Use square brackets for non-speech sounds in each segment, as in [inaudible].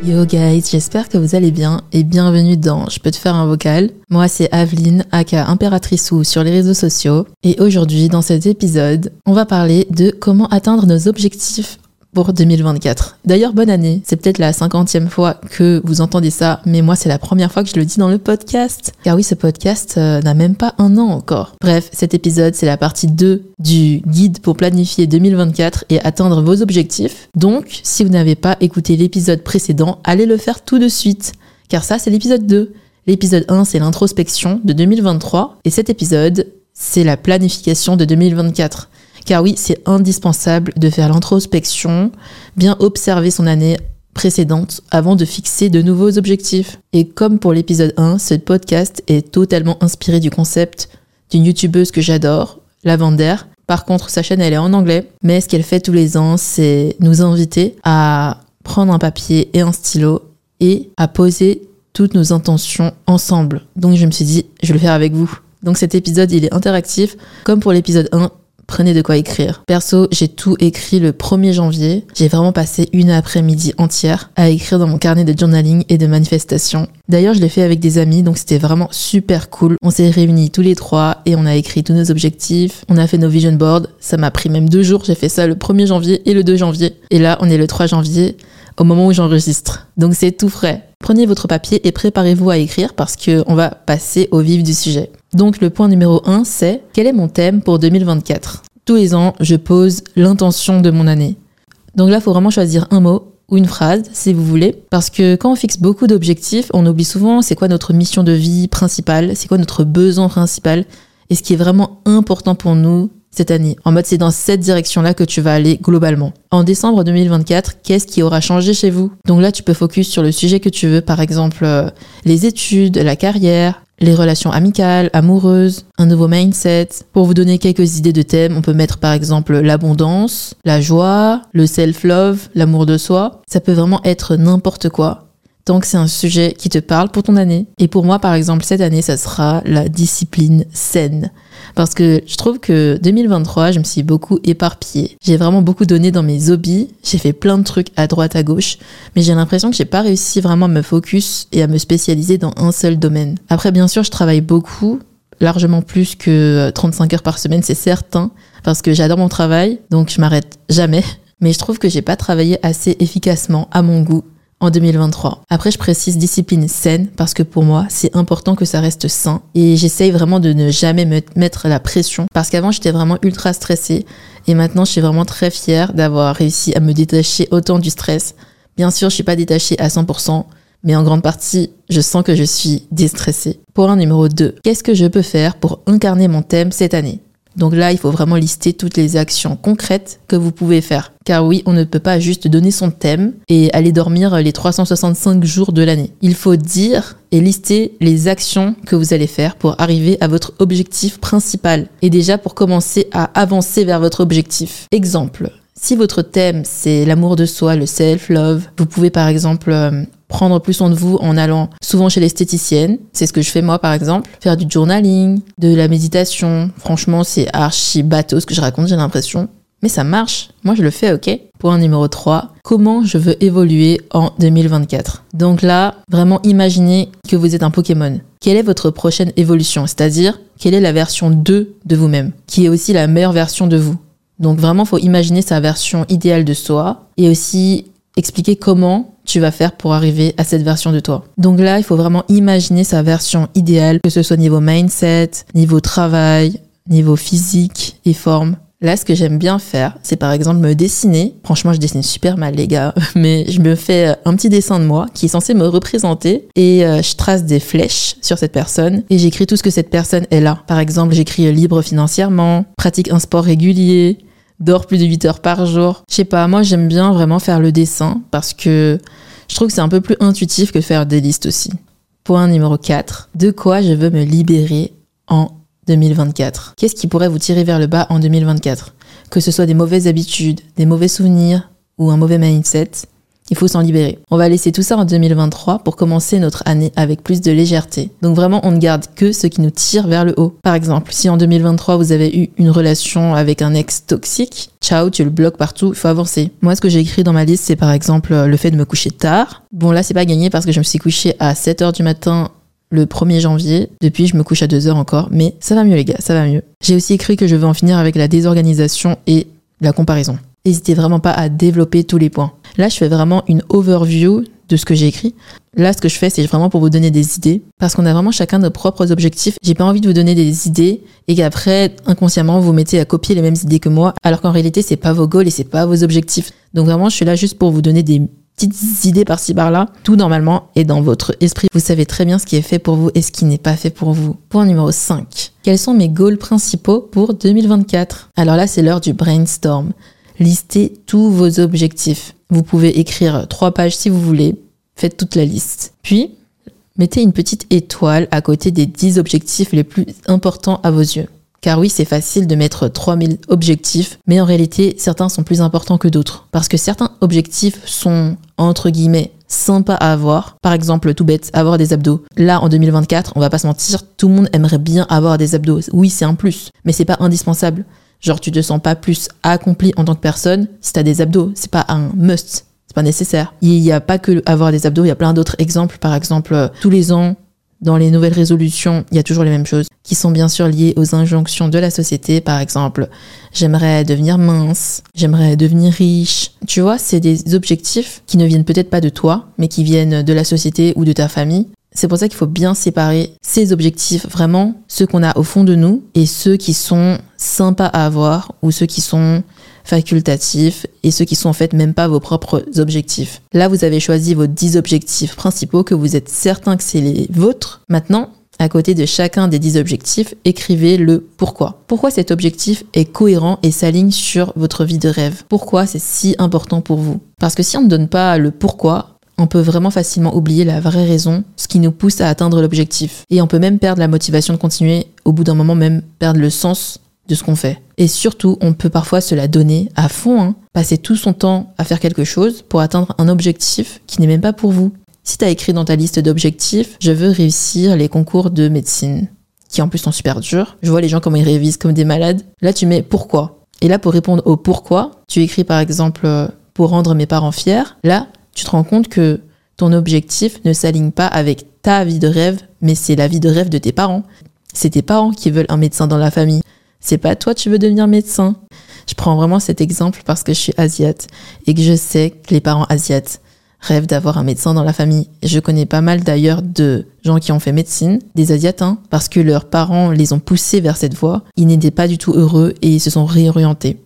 Yo guys, j'espère que vous allez bien et bienvenue dans Je peux te faire un vocal. Moi c'est Aveline, aka Impératrice ou sur les réseaux sociaux. Et aujourd'hui dans cet épisode, on va parler de comment atteindre nos objectifs pour 2024. D'ailleurs, bonne année. C'est peut-être la cinquantième fois que vous entendez ça, mais moi, c'est la première fois que je le dis dans le podcast. Car oui, ce podcast euh, n'a même pas un an encore. Bref, cet épisode, c'est la partie 2 du guide pour planifier 2024 et atteindre vos objectifs. Donc, si vous n'avez pas écouté l'épisode précédent, allez le faire tout de suite. Car ça, c'est l'épisode 2. L'épisode 1, c'est l'introspection de 2023. Et cet épisode, c'est la planification de 2024. Car oui, c'est indispensable de faire l'introspection, bien observer son année précédente avant de fixer de nouveaux objectifs. Et comme pour l'épisode 1, ce podcast est totalement inspiré du concept d'une youtubeuse que j'adore, Lavander. Par contre, sa chaîne, elle est en anglais, mais ce qu'elle fait tous les ans, c'est nous inviter à prendre un papier et un stylo et à poser toutes nos intentions ensemble. Donc je me suis dit, je vais le faire avec vous. Donc cet épisode, il est interactif. Comme pour l'épisode 1, prenez de quoi écrire. Perso, j'ai tout écrit le 1er janvier. J'ai vraiment passé une après-midi entière à écrire dans mon carnet de journaling et de manifestation. D'ailleurs, je l'ai fait avec des amis, donc c'était vraiment super cool. On s'est réunis tous les trois et on a écrit tous nos objectifs. On a fait nos vision boards. Ça m'a pris même deux jours. J'ai fait ça le 1er janvier et le 2 janvier. Et là, on est le 3 janvier au moment où j'enregistre. Donc c'est tout frais. Prenez votre papier et préparez-vous à écrire parce qu'on va passer au vif du sujet. Donc le point numéro 1, c'est quel est mon thème pour 2024 Tous les ans, je pose l'intention de mon année. Donc là, il faut vraiment choisir un mot ou une phrase, si vous voulez, parce que quand on fixe beaucoup d'objectifs, on oublie souvent c'est quoi notre mission de vie principale, c'est quoi notre besoin principal, et ce qui est vraiment important pour nous cette année. En mode, c'est dans cette direction-là que tu vas aller globalement. En décembre 2024, qu'est-ce qui aura changé chez vous? Donc là, tu peux focus sur le sujet que tu veux, par exemple euh, les études, la carrière, les relations amicales, amoureuses, un nouveau mindset. Pour vous donner quelques idées de thèmes, on peut mettre par exemple l'abondance, la joie, le self-love, l'amour de soi. Ça peut vraiment être n'importe quoi. Tant que c'est un sujet qui te parle pour ton année. Et pour moi, par exemple, cette année, ça sera la discipline saine. Parce que je trouve que 2023, je me suis beaucoup éparpillée. J'ai vraiment beaucoup donné dans mes hobbies. J'ai fait plein de trucs à droite, à gauche. Mais j'ai l'impression que j'ai pas réussi vraiment à me focus et à me spécialiser dans un seul domaine. Après, bien sûr, je travaille beaucoup. Largement plus que 35 heures par semaine, c'est certain. Parce que j'adore mon travail. Donc, je m'arrête jamais. Mais je trouve que j'ai pas travaillé assez efficacement à mon goût en 2023. Après, je précise discipline saine parce que pour moi, c'est important que ça reste sain et j'essaye vraiment de ne jamais me mettre la pression parce qu'avant, j'étais vraiment ultra stressée et maintenant, je suis vraiment très fière d'avoir réussi à me détacher autant du stress. Bien sûr, je suis pas détachée à 100%, mais en grande partie, je sens que je suis déstressée. Un numéro 2, qu'est-ce que je peux faire pour incarner mon thème cette année? Donc là, il faut vraiment lister toutes les actions concrètes que vous pouvez faire. Car oui, on ne peut pas juste donner son thème et aller dormir les 365 jours de l'année. Il faut dire et lister les actions que vous allez faire pour arriver à votre objectif principal. Et déjà pour commencer à avancer vers votre objectif. Exemple, si votre thème c'est l'amour de soi, le self-love, vous pouvez par exemple euh, prendre plus soin de vous en allant souvent chez l'esthéticienne. C'est ce que je fais moi par exemple. Faire du journaling, de la méditation. Franchement, c'est archi bateau ce que je raconte, j'ai l'impression. Mais ça marche. Moi, je le fais, ok Point numéro 3. Comment je veux évoluer en 2024 Donc là, vraiment imaginez que vous êtes un Pokémon. Quelle est votre prochaine évolution? C'est-à-dire, quelle est la version 2 de vous-même Qui est aussi la meilleure version de vous? Donc vraiment, faut imaginer sa version idéale de soi et aussi expliquer comment tu vas faire pour arriver à cette version de toi. Donc là, il faut vraiment imaginer sa version idéale, que ce soit niveau mindset, niveau travail, niveau physique et forme. Là, ce que j'aime bien faire, c'est par exemple me dessiner. Franchement, je dessine super mal, les gars, [laughs] mais je me fais un petit dessin de moi qui est censé me représenter et euh, je trace des flèches sur cette personne et j'écris tout ce que cette personne est là. Par exemple, j'écris libre financièrement, pratique un sport régulier, dors plus de 8 heures par jour. Je sais pas, moi j'aime bien vraiment faire le dessin parce que je trouve que c'est un peu plus intuitif que faire des listes aussi. Point numéro 4. De quoi je veux me libérer en 2024 Qu'est-ce qui pourrait vous tirer vers le bas en 2024 Que ce soit des mauvaises habitudes, des mauvais souvenirs ou un mauvais mindset, il faut s'en libérer. On va laisser tout ça en 2023 pour commencer notre année avec plus de légèreté. Donc vraiment, on ne garde que ce qui nous tire vers le haut. Par exemple, si en 2023 vous avez eu une relation avec un ex toxique, ciao, tu le bloques partout, il faut avancer. Moi, ce que j'ai écrit dans ma liste, c'est par exemple le fait de me coucher tard. Bon, là, c'est pas gagné parce que je me suis couché à 7 h du matin le 1er janvier. Depuis, je me couche à 2 h encore, mais ça va mieux, les gars, ça va mieux. J'ai aussi écrit que je veux en finir avec la désorganisation et la comparaison. N'hésitez vraiment pas à développer tous les points. Là, je fais vraiment une overview de ce que j'ai écrit. Là, ce que je fais, c'est vraiment pour vous donner des idées, parce qu'on a vraiment chacun nos propres objectifs. J'ai pas envie de vous donner des idées et qu'après, inconsciemment, vous mettez à copier les mêmes idées que moi, alors qu'en réalité, c'est pas vos goals et c'est pas vos objectifs. Donc vraiment, je suis là juste pour vous donner des petites idées par-ci par-là. Tout normalement est dans votre esprit. Vous savez très bien ce qui est fait pour vous et ce qui n'est pas fait pour vous. Point numéro 5. Quels sont mes goals principaux pour 2024 Alors là, c'est l'heure du brainstorm listez tous vos objectifs. Vous pouvez écrire trois pages si vous voulez. Faites toute la liste. Puis, mettez une petite étoile à côté des 10 objectifs les plus importants à vos yeux. Car oui, c'est facile de mettre 3000 objectifs, mais en réalité, certains sont plus importants que d'autres. Parce que certains objectifs sont, entre guillemets, sympas à avoir. Par exemple, tout bête, avoir des abdos. Là, en 2024, on va pas se mentir, tout le monde aimerait bien avoir des abdos. Oui, c'est un plus, mais c'est pas indispensable. Genre, tu te sens pas plus accompli en tant que personne si t'as des abdos. C'est pas un must. C'est pas nécessaire. Il n'y a pas que avoir des abdos, il y a plein d'autres exemples. Par exemple, euh, tous les ans, dans les nouvelles résolutions, il y a toujours les mêmes choses qui sont bien sûr liées aux injonctions de la société. Par exemple, j'aimerais devenir mince, j'aimerais devenir riche. Tu vois, c'est des objectifs qui ne viennent peut-être pas de toi, mais qui viennent de la société ou de ta famille. C'est pour ça qu'il faut bien séparer ces objectifs, vraiment ceux qu'on a au fond de nous et ceux qui sont sympas à avoir ou ceux qui sont facultatifs et ceux qui sont en fait même pas vos propres objectifs. Là, vous avez choisi vos 10 objectifs principaux que vous êtes certain que c'est les vôtres. Maintenant, à côté de chacun des 10 objectifs, écrivez le pourquoi. Pourquoi cet objectif est cohérent et s'aligne sur votre vie de rêve? Pourquoi c'est si important pour vous? Parce que si on ne donne pas le pourquoi, on peut vraiment facilement oublier la vraie raison, ce qui nous pousse à atteindre l'objectif. Et on peut même perdre la motivation de continuer, au bout d'un moment même perdre le sens de ce qu'on fait. Et surtout, on peut parfois se la donner à fond, hein, passer tout son temps à faire quelque chose pour atteindre un objectif qui n'est même pas pour vous. Si tu as écrit dans ta liste d'objectifs, je veux réussir les concours de médecine, qui en plus sont super durs. Je vois les gens comment ils révisent comme des malades. Là, tu mets pourquoi. Et là, pour répondre au pourquoi, tu écris par exemple euh, pour rendre mes parents fiers. Là, tu te rends compte que ton objectif ne s'aligne pas avec ta vie de rêve, mais c'est la vie de rêve de tes parents. C'est tes parents qui veulent un médecin dans la famille. C'est pas toi tu veux devenir médecin. Je prends vraiment cet exemple parce que je suis asiate et que je sais que les parents asiates rêvent d'avoir un médecin dans la famille. Je connais pas mal d'ailleurs de gens qui ont fait médecine, des asiates, hein, parce que leurs parents les ont poussés vers cette voie. Ils n'étaient pas du tout heureux et ils se sont réorientés.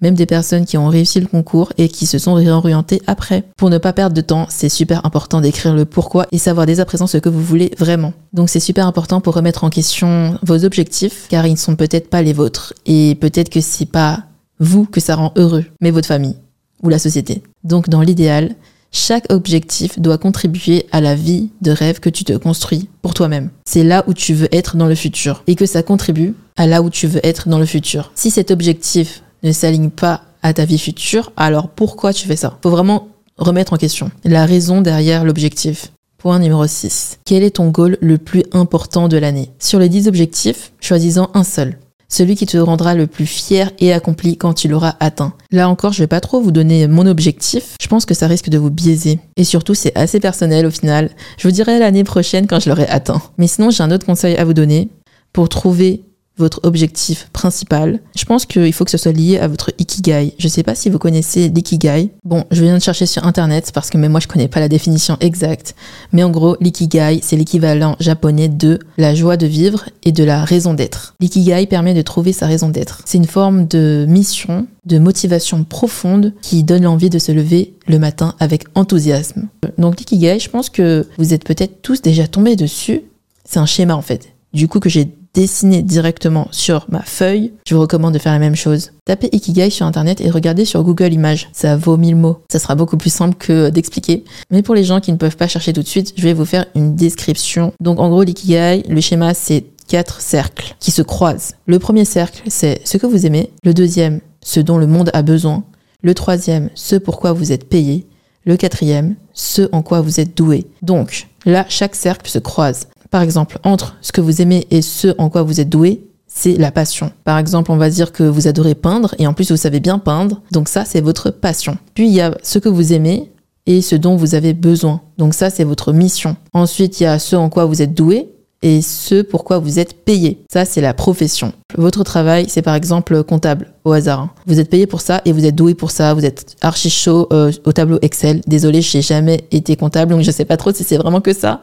Même des personnes qui ont réussi le concours et qui se sont réorientées après. Pour ne pas perdre de temps, c'est super important d'écrire le pourquoi et savoir dès à présent ce que vous voulez vraiment. Donc c'est super important pour remettre en question vos objectifs car ils ne sont peut-être pas les vôtres et peut-être que c'est pas vous que ça rend heureux, mais votre famille ou la société. Donc dans l'idéal, chaque objectif doit contribuer à la vie de rêve que tu te construis pour toi-même. C'est là où tu veux être dans le futur et que ça contribue à là où tu veux être dans le futur. Si cet objectif ne s'aligne pas à ta vie future, alors pourquoi tu fais ça? Faut vraiment remettre en question la raison derrière l'objectif. Point numéro 6. Quel est ton goal le plus important de l'année? Sur les 10 objectifs, choisissant un seul celui qui te rendra le plus fier et accompli quand tu l'auras atteint. Là encore, je vais pas trop vous donner mon objectif. Je pense que ça risque de vous biaiser. Et surtout, c'est assez personnel au final. Je vous dirai l'année prochaine quand je l'aurai atteint. Mais sinon, j'ai un autre conseil à vous donner. Pour trouver votre objectif principal. Je pense qu'il faut que ce soit lié à votre ikigai. Je ne sais pas si vous connaissez l'ikigai. Bon, je viens de chercher sur internet parce que même moi je connais pas la définition exacte. Mais en gros, l'ikigai, c'est l'équivalent japonais de la joie de vivre et de la raison d'être. L'ikigai permet de trouver sa raison d'être. C'est une forme de mission, de motivation profonde qui donne l'envie de se lever le matin avec enthousiasme. Donc l'ikigai, je pense que vous êtes peut-être tous déjà tombés dessus. C'est un schéma en fait. Du coup que j'ai dessiner directement sur ma feuille, je vous recommande de faire la même chose. Tapez Ikigai sur internet et regardez sur Google Images. Ça vaut mille mots. Ça sera beaucoup plus simple que d'expliquer. Mais pour les gens qui ne peuvent pas chercher tout de suite, je vais vous faire une description. Donc en gros, l'Ikigai, le schéma, c'est quatre cercles qui se croisent. Le premier cercle, c'est ce que vous aimez. Le deuxième, ce dont le monde a besoin. Le troisième, ce pourquoi vous êtes payé. Le quatrième, ce en quoi vous êtes doué. Donc, là, chaque cercle se croise. Par exemple, entre ce que vous aimez et ce en quoi vous êtes doué, c'est la passion. Par exemple, on va dire que vous adorez peindre et en plus vous savez bien peindre, donc ça c'est votre passion. Puis il y a ce que vous aimez et ce dont vous avez besoin. Donc ça c'est votre mission. Ensuite, il y a ce en quoi vous êtes doué et ce pourquoi vous êtes payé. Ça, c'est la profession. Votre travail, c'est par exemple comptable, au hasard. Vous êtes payé pour ça et vous êtes doué pour ça. Vous êtes archi chaud euh, au tableau Excel. Désolé, j'ai jamais été comptable, donc je sais pas trop si c'est vraiment que ça.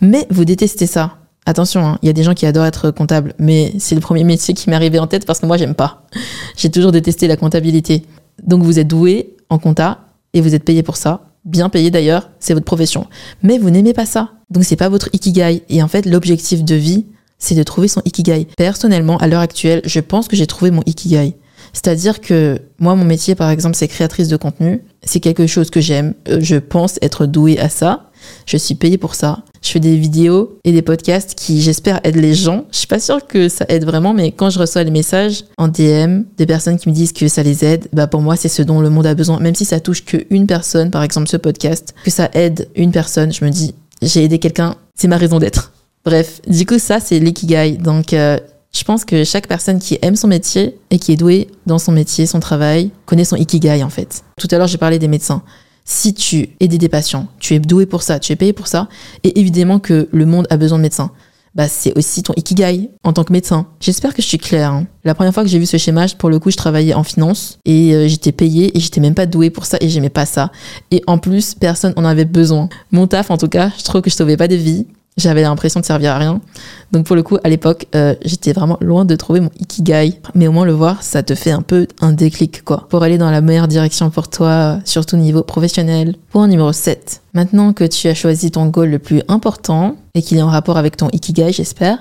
Mais vous détestez ça. Attention, hein, il y a des gens qui adorent être comptable, mais c'est le premier métier qui m'est arrivé en tête parce que moi, j'aime pas. [laughs] J'ai toujours détesté la comptabilité. Donc vous êtes doué en compta et vous êtes payé pour ça. Bien payé d'ailleurs, c'est votre profession. Mais vous n'aimez pas ça. Donc c'est pas votre ikigai. Et en fait, l'objectif de vie, c'est de trouver son ikigai. Personnellement, à l'heure actuelle, je pense que j'ai trouvé mon ikigai. C'est-à-dire que moi, mon métier, par exemple, c'est créatrice de contenu. C'est quelque chose que j'aime. Euh, je pense être douée à ça. Je suis payée pour ça. Je fais des vidéos et des podcasts qui, j'espère, aident les gens. Je suis pas sûre que ça aide vraiment, mais quand je reçois les messages en DM des personnes qui me disent que ça les aide, bah pour moi, c'est ce dont le monde a besoin. Même si ça touche qu'une personne, par exemple ce podcast, que ça aide une personne, je me dis, j'ai aidé quelqu'un, c'est ma raison d'être. Bref, du coup, ça, c'est l'ikigai. Donc, euh, je pense que chaque personne qui aime son métier et qui est douée dans son métier, son travail, connaît son ikigai en fait. Tout à l'heure, j'ai parlé des médecins si tu aides des patients, tu es doué pour ça, tu es payé pour ça, et évidemment que le monde a besoin de médecins. Bah, c'est aussi ton ikigai en tant que médecin. J'espère que je suis claire. Hein. La première fois que j'ai vu ce schéma, pour le coup, je travaillais en finance et euh, j'étais payée et j'étais même pas douée pour ça et j'aimais pas ça. Et en plus, personne en avait besoin. Mon taf, en tout cas, je trouve que je sauvais pas des vies j'avais l'impression de servir à rien. Donc pour le coup, à l'époque, euh, j'étais vraiment loin de trouver mon ikigai. Mais au moins le voir, ça te fait un peu un déclic, quoi. Pour aller dans la meilleure direction pour toi, surtout au niveau professionnel. Point numéro 7. Maintenant que tu as choisi ton goal le plus important et qu'il est en rapport avec ton ikigai, j'espère,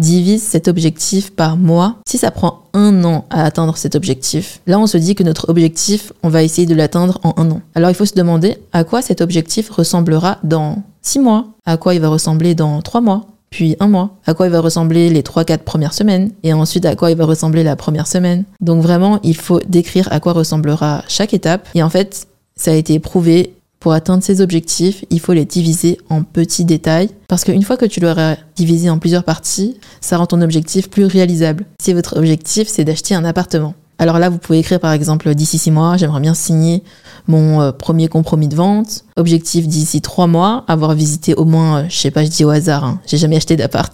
divise cet objectif par mois. Si ça prend un an à atteindre cet objectif, là on se dit que notre objectif, on va essayer de l'atteindre en un an. Alors il faut se demander à quoi cet objectif ressemblera dans six mois, à quoi il va ressembler dans trois mois, puis un mois, à quoi il va ressembler les trois, quatre premières semaines, et ensuite à quoi il va ressembler la première semaine. Donc vraiment, il faut décrire à quoi ressemblera chaque étape. Et en fait, ça a été prouvé pour atteindre ces objectifs, il faut les diviser en petits détails parce qu'une fois que tu l'auras divisé en plusieurs parties, ça rend ton objectif plus réalisable. Si votre objectif c'est d'acheter un appartement, alors là vous pouvez écrire par exemple d'ici six mois, j'aimerais bien signer mon euh, premier compromis de vente. Objectif d'ici trois mois, avoir visité au moins, euh, je sais pas, je dis au hasard, hein, j'ai jamais acheté d'appart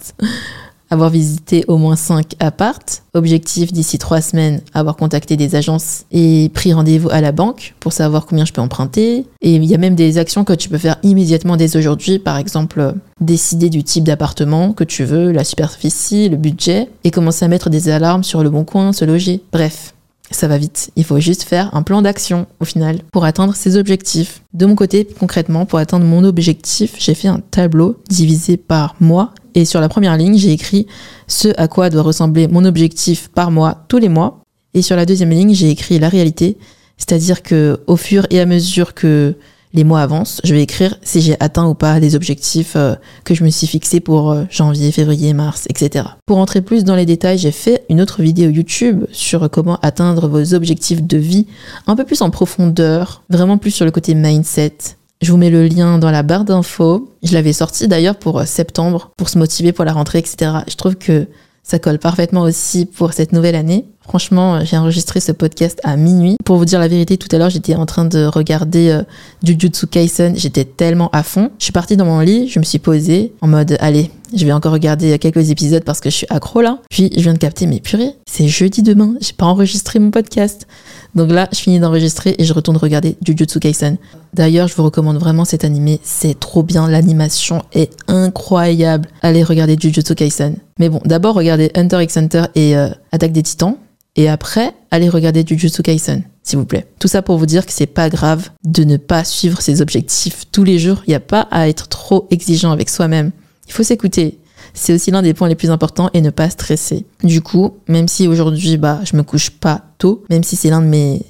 avoir visité au moins 5 appartes. Objectif d'ici 3 semaines, avoir contacté des agences et pris rendez-vous à la banque pour savoir combien je peux emprunter. Et il y a même des actions que tu peux faire immédiatement dès aujourd'hui, par exemple décider du type d'appartement que tu veux, la superficie, le budget, et commencer à mettre des alarmes sur le bon coin, se loger. Bref, Ça va vite. Il faut juste faire un plan d'action au final pour atteindre ses objectifs. De mon côté, concrètement, pour atteindre mon objectif, j'ai fait un tableau divisé par mois et sur la première ligne, j'ai écrit ce à quoi doit ressembler mon objectif par mois tous les mois. Et sur la deuxième ligne, j'ai écrit la réalité, c'est-à-dire que au fur et à mesure que les mois avancent, je vais écrire si j'ai atteint ou pas les objectifs euh, que je me suis fixés pour euh, janvier, février, mars, etc. Pour entrer plus dans les détails, j'ai fait une autre vidéo YouTube sur comment atteindre vos objectifs de vie, un peu plus en profondeur, vraiment plus sur le côté mindset. Je vous mets le lien dans la barre d'infos. Je l'avais sorti d'ailleurs pour euh, septembre, pour se motiver pour la rentrée, etc. Je trouve que ça colle parfaitement aussi pour cette nouvelle année. Franchement, j'ai enregistré ce podcast à minuit. Pour vous dire la vérité, tout à l'heure, j'étais en train de regarder euh, Jujutsu Kaisen. J'étais tellement à fond. Je suis partie dans mon lit, je me suis posée en mode, allez, je vais encore regarder quelques épisodes parce que je suis accro là. Puis je viens de capter, mais purée, c'est jeudi demain. J'ai pas enregistré mon podcast. Donc là, je finis d'enregistrer et je retourne regarder Jujutsu Kaisen. D'ailleurs, je vous recommande vraiment cet animé. C'est trop bien. L'animation est incroyable. Allez regarder Jujutsu Kaisen. Mais bon, d'abord regardez Hunter x Hunter et euh, Attaque des Titans. Et après, allez regarder Jujutsu Kaisen, s'il vous plaît. Tout ça pour vous dire que c'est pas grave de ne pas suivre ses objectifs tous les jours. Il n'y a pas à être trop exigeant avec soi-même. Il faut s'écouter. C'est aussi l'un des points les plus importants et ne pas stresser. Du coup, même si aujourd'hui, bah, je me couche pas tôt, même si c'est l'un de mes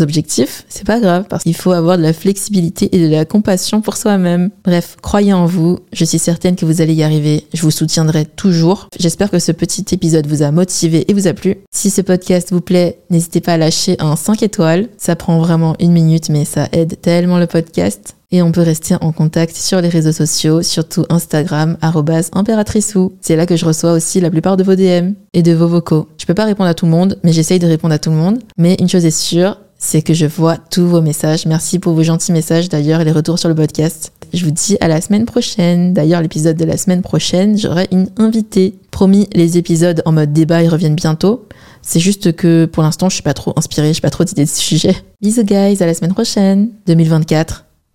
objectifs, c'est pas grave parce qu'il faut avoir de la flexibilité et de la compassion pour soi-même. Bref, croyez en vous, je suis certaine que vous allez y arriver, je vous soutiendrai toujours. J'espère que ce petit épisode vous a motivé et vous a plu. Si ce podcast vous plaît, n'hésitez pas à lâcher un 5 étoiles, ça prend vraiment une minute mais ça aide tellement le podcast. Et on peut rester en contact sur les réseaux sociaux, surtout Instagram, impératriceu. C'est là que je reçois aussi la plupart de vos DM et de vos vocaux. Je peux pas répondre à tout le monde, mais j'essaye de répondre à tout le monde. Mais une chose est sûre, c'est que je vois tous vos messages. Merci pour vos gentils messages d'ailleurs et les retours sur le podcast. Je vous dis à la semaine prochaine. D'ailleurs, l'épisode de la semaine prochaine, j'aurai une invitée. Promis, les épisodes en mode débat, ils reviennent bientôt. C'est juste que pour l'instant, je suis pas trop inspirée, j'ai pas trop d'idées de sujet. Bisous guys, à la semaine prochaine. 2024,